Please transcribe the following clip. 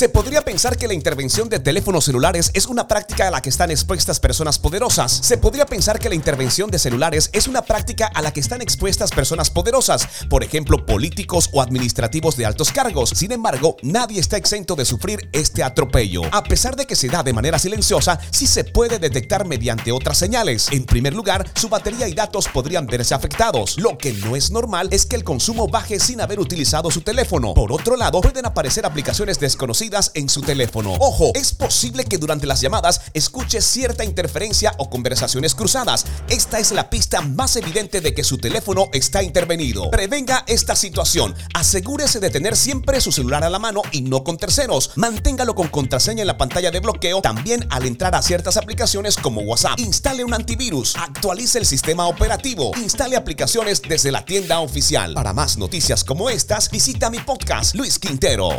Se podría pensar que la intervención de teléfonos celulares es una práctica a la que están expuestas personas poderosas. Se podría pensar que la intervención de celulares es una práctica a la que están expuestas personas poderosas, por ejemplo, políticos o administrativos de altos cargos. Sin embargo, nadie está exento de sufrir este atropello. A pesar de que se da de manera silenciosa, sí se puede detectar mediante otras señales. En primer lugar, su batería y datos podrían verse afectados. Lo que no es normal es que el consumo baje sin haber utilizado su teléfono. Por otro lado, pueden aparecer aplicaciones desconocidas en su teléfono. Ojo, es posible que durante las llamadas escuche cierta interferencia o conversaciones cruzadas. Esta es la pista más evidente de que su teléfono está intervenido. Prevenga esta situación. Asegúrese de tener siempre su celular a la mano y no con terceros. Manténgalo con contraseña en la pantalla de bloqueo, también al entrar a ciertas aplicaciones como WhatsApp. Instale un antivirus, actualice el sistema operativo, instale aplicaciones desde la tienda oficial. Para más noticias como estas, visita mi podcast Luis Quintero.